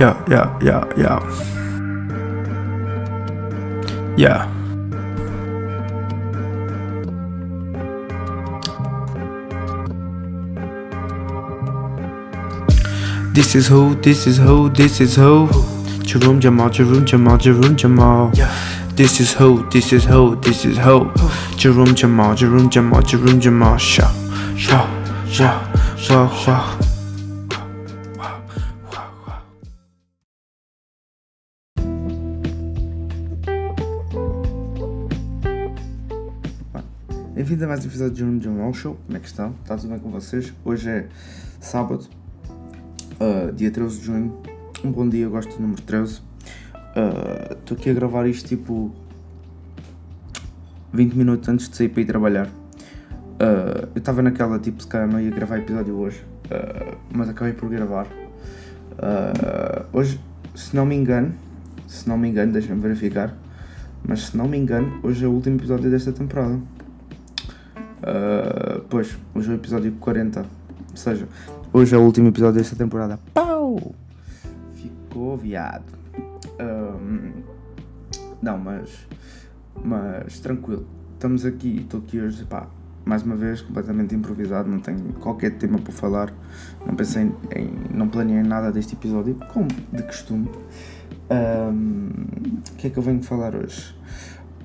Yeah, yeah, yeah, yeah. Yeah. This is who, this is who, this is who. Jerome Jamal, Jerome Jamal, Jerome Jamal. This is who, this is who, this is who. Jerome Jamal, Jerome Jamal, Jerome Jamal. Sha, sha, sha, sha, sha. Bem-vindo a mais um episódio de Jerome Jamal Show. Como é que estão? Está tudo bem com vocês? Hoje é sábado, uh, dia 13 de junho. Um bom dia, gosto do número 13. Estou uh, aqui a gravar isto tipo 20 minutos antes de sair para ir trabalhar. Uh, eu estava naquela tipo, se calhar não ia gravar episódio hoje, mas acabei por gravar. hoje, se não me engano, se não me engano, deixa-me verificar, mas se não me engano, hoje é o último episódio desta temporada. Uh, pois, hoje é o episódio 40. Ou seja, hoje é o último episódio desta temporada. Pau! Ficou viado. Um, não, mas. Mas tranquilo. Estamos aqui, estou aqui hoje, pá, mais uma vez, completamente improvisado, não tenho qualquer tema para falar. Não pensei em. não planeei nada deste episódio, como de costume. Um, o que é que eu venho falar hoje?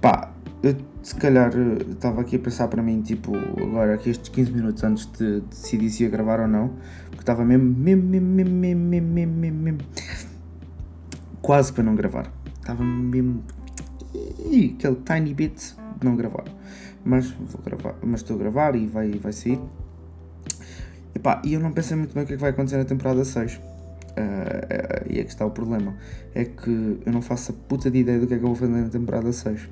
Pá, eu se calhar estava aqui a pensar para mim, tipo, agora aqui estes 15 minutos antes de, de decidir se ia gravar ou não, porque estava mesmo, mesmo, mesmo, mesmo, mesmo, mesmo, mesmo, quase para não gravar. Estava mesmo. aquele tiny bit de não gravar. Mas vou gravar, mas estou a gravar e vai, vai sair. Pá, e eu não pensei muito bem o que é que vai acontecer na temporada 6. Uh, uh, e é que está o problema. É que eu não faço a puta de ideia do que é que eu vou fazer na temporada 6.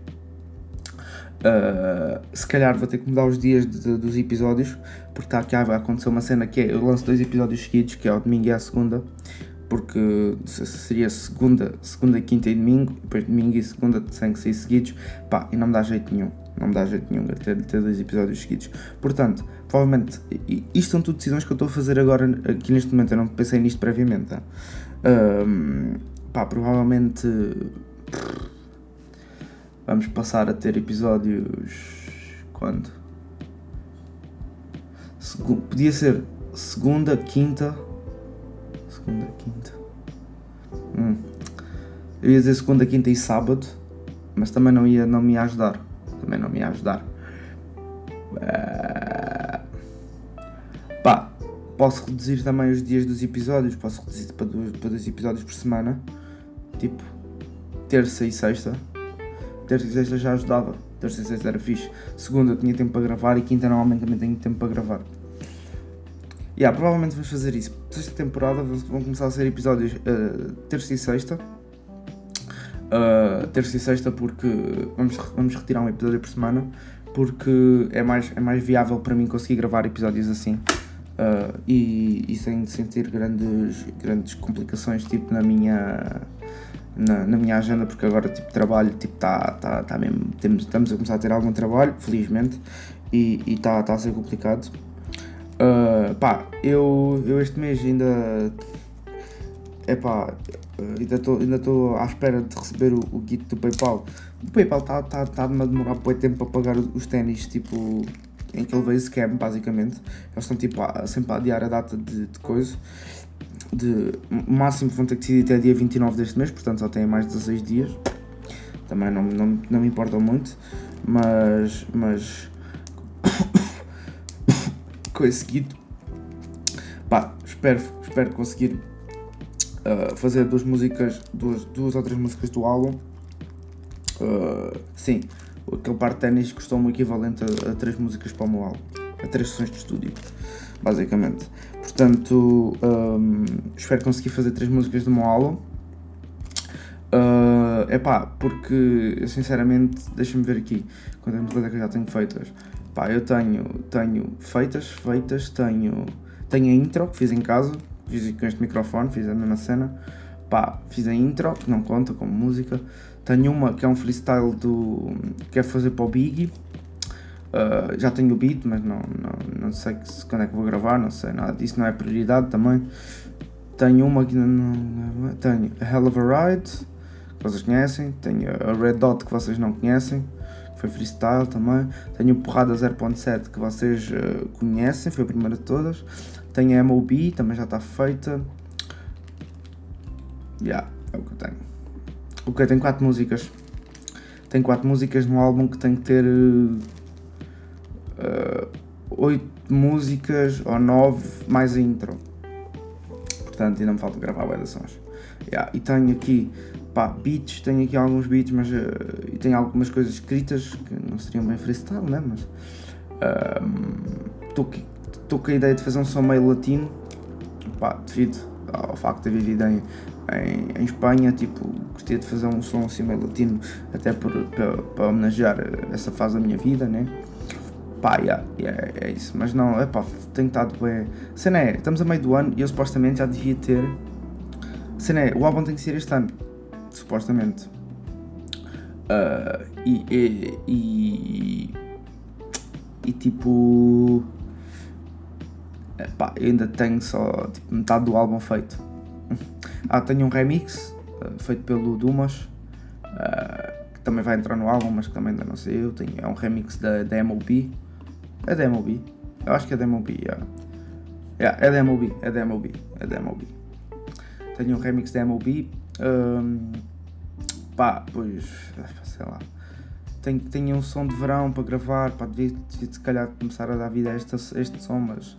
Uh, se calhar vou ter que mudar os dias de, de, dos episódios, porque está aqui vai acontecer uma cena que é eu lanço dois episódios seguidos, que é o domingo e a segunda, porque seria segunda, segunda, quinta e domingo, depois domingo e segunda sem que sair seguidos, pá, e não me dá jeito nenhum, não me dá jeito nenhum ter, ter dois episódios seguidos. Portanto, provavelmente, isto são tudo decisões que eu estou a fazer agora, aqui neste momento, eu não pensei nisto previamente, tá? uh, pá, provavelmente Vamos passar a ter episódios. Quando? Segu podia ser segunda, quinta. Segunda, quinta. Hum. Eu ia dizer segunda, quinta e sábado, mas também não, ia, não me ia ajudar. Também não me ia ajudar. Uh... Pá, posso reduzir também os dias dos episódios. Posso reduzir para dois, para dois episódios por semana. Tipo, terça e sexta terça e sexta já ajudava. Terça e sexta era fixe. Segunda eu tinha tempo para gravar e quinta normalmente também tenho tempo para gravar. E yeah, provavelmente vamos fazer isso. Sexta temporada vão começar a ser episódios uh, terça e sexta. Uh, terça e sexta porque vamos, vamos retirar um episódio por semana porque é mais, é mais viável para mim conseguir gravar episódios assim uh, e, e sem sentir grandes, grandes complicações tipo na minha na, na, minha agenda porque agora tipo trabalho tipo tá, tá, tá mesmo temos, estamos a começar a ter algum trabalho felizmente e está tá a ser complicado. Uh, pá eu, eu este mês ainda é pá ainda estou ainda estou à espera de receber o, o do PayPal. O PayPal está tá, tá a demorar muito tempo para pagar os ténis tipo em que ele veio scam basicamente. Eles estão tipo a, sempre a adiar a data de, de coisa de máximo vão ter que decidir até dia 29 deste mês, portanto só têm mais de 16 dias. Também não, não, não me importa muito, mas. mas com esse seguido, pá, espero, espero conseguir uh, fazer duas músicas, duas, duas outras músicas do álbum. Uh, sim, aquele par de ténis custou-me o equivalente a, a três músicas para o meu álbum, a três sessões de estúdio, basicamente. Portanto, um, espero conseguir fazer três músicas do meu álbum. Uh, epá, porque sinceramente, deixa-me ver aqui quantas músicas é que eu já tenho feitas. Pá, eu tenho, tenho feitas, feitas, tenho, tenho a intro que fiz em casa, fiz com este microfone, fiz a mesma cena. Pá, fiz a intro, que não conta como música. Tenho uma que é um freestyle do. que é fazer para o Biggie Uh, já tenho o beat, mas não, não, não sei quando é que vou gravar, não sei nada disso, não é prioridade também. tenho uma que não. Tenho a Hell of a Ride, que vocês conhecem. Tenho a Red Dot, que vocês não conhecem, que foi freestyle também. Tenho Porrada 0.7, que vocês uh, conhecem, foi a primeira de todas. Tenho a MOB, também já está feita. Yeah, é o que eu tenho. Ok, tenho 4 músicas. Tenho 4 músicas no álbum que tem que ter. Uh, 8 músicas ou 9 mais a intro. Portanto, ainda me falta gravar bem sons. Yeah, e tenho aqui pá, beats, tenho aqui alguns beats, mas uh, e tenho algumas coisas escritas que não seriam bem freestyle, né? Mas estou uh, com a ideia de fazer um som meio latino, pá, devido ao facto de ter vivido em, em, em, Espanha, tipo, gostaria de fazer um som assim meio latino, até para homenagear essa fase da minha vida, né? Pá, yeah, yeah, é isso. Mas não, é pá, tenho estado bem. Cena é, estamos a meio do ano e eu supostamente já devia ter. Cena é, o álbum tem que ser este ano. Supostamente. Uh, e, e, e, e, tipo. Pá, eu ainda tenho só tipo, metade do álbum feito. ah, tenho um remix uh, feito pelo Dumas. Uh, também vai entrar no álbum, mas que também ainda não sei eu. Tenho, é um remix da, da MOB é da MLB? Eu acho que é da MLB, yeah. Yeah, é da MLB, é da MLB, é da MLB. Tenho um remix da MLB. Um, pá, pois, sei lá. Tenho, tenho um som de verão para gravar, pá, devia, devia se calhar começar a dar vida a este, este som, mas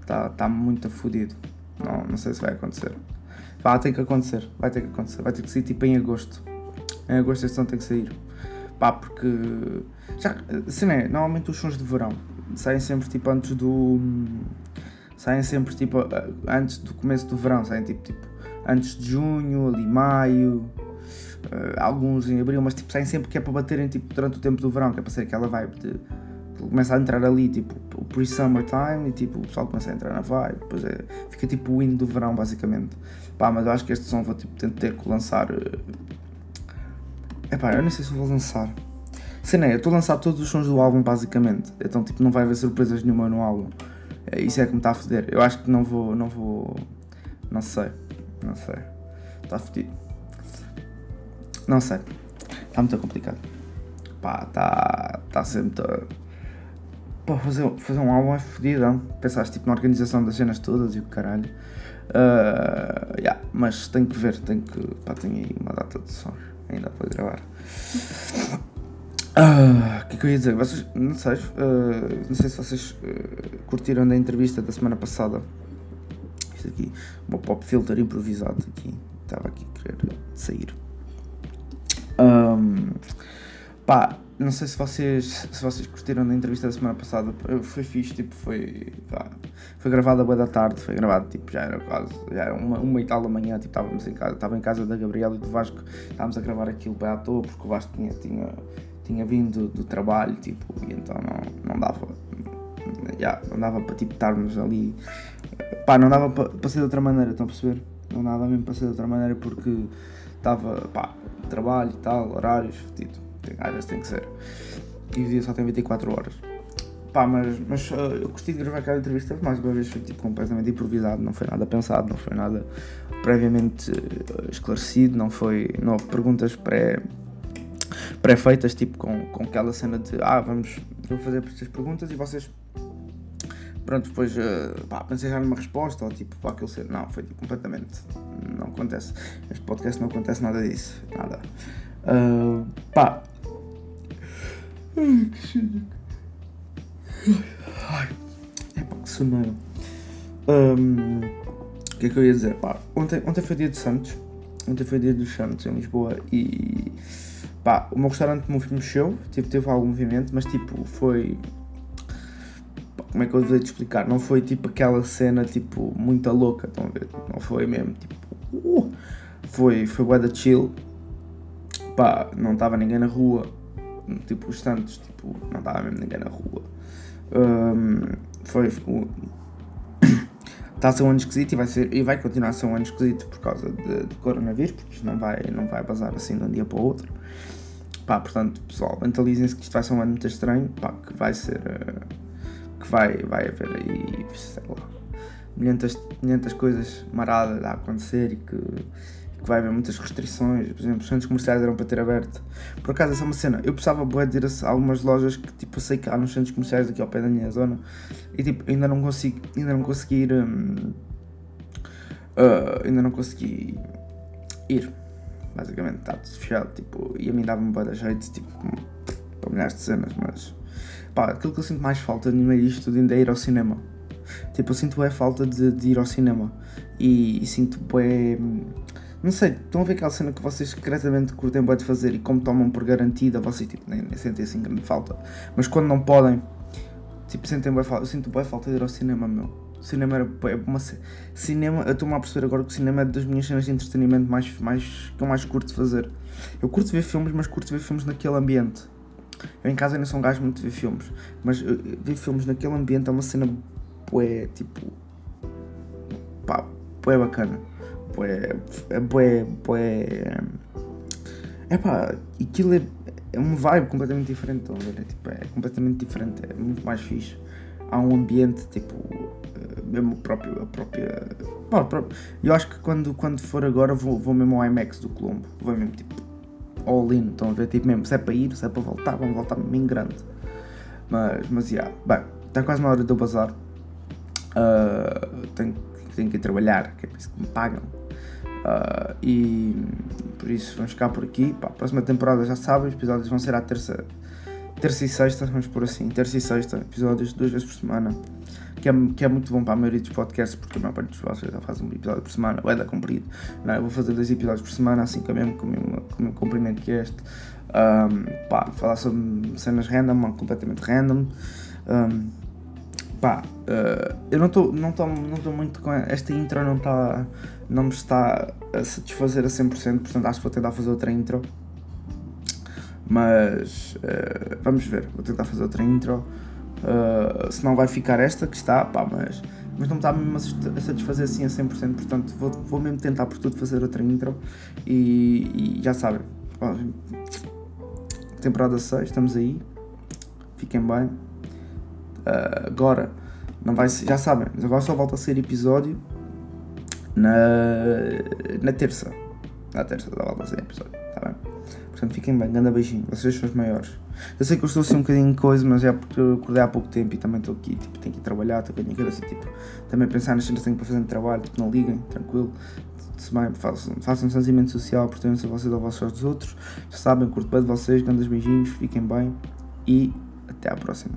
está tá muito fodido. Não, não sei se vai acontecer. Pá, tem que acontecer, vai ter que acontecer, vai ter que sair tipo em agosto. Em agosto este som tem que sair. Pá, porque. Já, assim é, normalmente os sons de verão saem sempre tipo antes do. Saem sempre tipo antes do começo do verão, saem tipo, tipo antes de junho, ali maio, uh, alguns em abril, mas tipo saem sempre que é para baterem tipo, durante o tempo do verão, que é para ser aquela vibe de. Começa a entrar ali tipo o pre-summertime e tipo o pessoal começa a entrar na vibe, depois é, fica tipo o hino do verão basicamente. Pá, mas eu acho que este som vou tipo, ter que lançar. Uh, Epá, eu não sei se vou lançar. Cena é, eu estou a lançar todos os sons do álbum basicamente. Então tipo não vai haver surpresas nenhuma no álbum. É, isso é que me está a foder. Eu acho que não vou. não vou. Não sei. Não sei. Está fodido. Não sei. Está muito complicado. Pá, está. Está sempre. Pá, fazer, fazer um álbum é fodido. Pensaste tipo na organização das cenas todas e o caralho. Uh, yeah, mas tenho que ver, tenho que. Pá, tenho aí uma data de sons ainda para gravar. Ah, o que é que eu ia dizer? Vocês, não sei, uh, não sei se vocês uh, curtiram da entrevista da semana passada. Isto aqui, o pop filter improvisado aqui. Estava aqui a querer sair. Um, pá, não sei se vocês, se vocês curtiram da entrevista da semana passada. Foi fixe, tipo, foi. Pá, foi gravada boa da tarde, foi gravado, tipo, já era quase. Já era uma, uma e tal da manhã, tipo, estávamos em casa, estava em casa da Gabriela e do Vasco, estávamos a gravar aquilo bem à toa, porque o Vasco tinha, tinha tinha vindo do trabalho, tipo, e então não, não dava, já, não dava para tipo estarmos ali, pá, não dava para, para ser de outra maneira, estão a perceber? Não dava mesmo para ser de outra maneira porque estava, pá, trabalho e tal, horários, fedido, às vezes tem que ser, e o dia só tem 24 horas. Pá, mas, mas uh, eu gostei de gravar aquela entrevista, mais uma vez foi tipo, completamente improvisado, não foi nada pensado, não foi nada previamente uh, esclarecido, não foi, não houve perguntas pré pré-feitas, tipo com, com aquela cena de ah, vamos, vou fazer estas perguntas e vocês pronto, depois uh, pá, pensei já numa resposta ou tipo para aquilo ser. Não, foi tipo, completamente. Não acontece. Este podcast não acontece nada disso. Nada. Uh, pá. Ai, que cheio. Ai, é pá, que soneiro. Um, o que é que eu ia dizer? Pá, ontem, ontem foi dia de Santos. Ontem foi dia dos Santos em Lisboa e Pá, o meu restaurante mexeu, tipo, teve algum movimento, mas tipo, foi. como é que eu devia te explicar? Não foi tipo aquela cena tipo muito louca, estão a ver? Não foi mesmo tipo. Uh, foi, foi da chill. Pá, não estava ninguém na rua. Tipo, os Santos, tipo, não estava mesmo ninguém na rua. Um, foi. Está a ser um ano esquisito e vai, ser, e vai continuar a ser um ano esquisito por causa de, de coronavírus, porque isto não vai, não vai basar assim de um dia para o outro. Pá, portanto, pessoal, mentalizem-se que isto vai ser um ano muito estranho, pá, que vai ser. Uh, que vai, vai haver aí, sei lá. milhentas, milhentas coisas maradas a acontecer e que, que vai haver muitas restrições. Por exemplo, os centros comerciais eram para ter aberto. Por acaso, essa é uma cena. Eu precisava de ir a algumas lojas que tipo, sei que há nos centros comerciais aqui ao pé da minha zona e tipo, ainda não consigo, ainda não consegui ir. Hum, uh, ainda não consegui ir. Basicamente, está tudo fechado. Tipo, e a mim dava-me boa jeito, tipo, para milhares de cenas, mas pá, aquilo que eu sinto mais falta no meio disto tudo ainda é ir ao cinema. Tipo, eu sinto é falta de, de, ir ao cinema e, e sinto é não sei, estão a ver aquela cena que vocês secretamente curtem bem de fazer e como tomam por garantida, vocês tipo, nem, nem sentem assim grande falta. Mas quando não podem, tipo, sentem bem falta. Eu sinto bem falta de ir ao cinema, meu. Cinema era é uma cinema, eu estou-me a perceber agora que o cinema é das minhas cenas de entretenimento mais, mais, que eu mais curto fazer. Eu curto ver filmes, mas curto ver filmes naquele ambiente. Eu em casa ainda sou um gajo muito de ver filmes, mas uh, ver filmes naquele ambiente é uma cena bué, tipo, pá, bué bacana. Bué, é bué, bué, pá, aquilo é, é uma vibe completamente diferente, estão a ver? É, tipo, é completamente diferente, é muito mais fixe. Há um ambiente, tipo, eh, mesmo próprio, a própria. Pá, próprio, eu acho que quando, quando for agora vou, vou mesmo ao IMAX do Colombo, vou mesmo tipo all in, estão a ver? Tipo mesmo, se é para ir, se é para voltar, vamos voltar bem grande. Mas, mas, yeah. Bem, está quase na hora eu bazar. Uh, tenho, tenho que ir trabalhar, que é por isso que me pagam. Uh, e por isso vamos ficar por aqui. Pá, a próxima temporada já sabem, os episódios vão ser à terça, terça e sexta, vamos por assim, terça e sexta, episódios duas vezes por semana que é, que é muito bom para a maioria dos podcasts, porque a maior parte dos podcasts já faz um episódio por semana, ou é da comprido. Não, eu vou fazer dois episódios por semana, assim com o mesmo, com o mesmo, mesmo comprimento que este. Um, pá, falar sobre cenas random, completamente random. Um, pá, uh, eu não estou não não muito com esta intro, não, tá, não me está a satisfazer a 100%, portanto acho que vou tentar fazer outra intro. Mas uh, vamos ver, vou tentar fazer outra intro. Uh, se não vai ficar esta que está, pá, mas, mas não me está mesmo a satisfazer assim a 100%, portanto vou, vou mesmo tentar por tudo fazer outra intro e, e já sabem, temporada 6, estamos aí, fiquem bem. Uh, agora, não vai ser, já sabem, agora só volta a ser episódio na, na terça. Na terça só volta a ser episódio, tá bem? Portanto, fiquem bem, grande beijinho, vocês são os maiores. Eu sei que eu estou assim um bocadinho de coisa, mas é porque eu acordei há pouco tempo e também estou aqui, tipo, tenho que ir trabalhar, estou com a minha cabeça, tipo, também pensar nas cenas que tenho para fazer no trabalho, tipo, não liguem, tranquilo. Façam, façam sentimento social, a vocês a vocês dos outros. Já sabem, curto bem de vocês, grandes beijinhos, fiquem bem e até à próxima.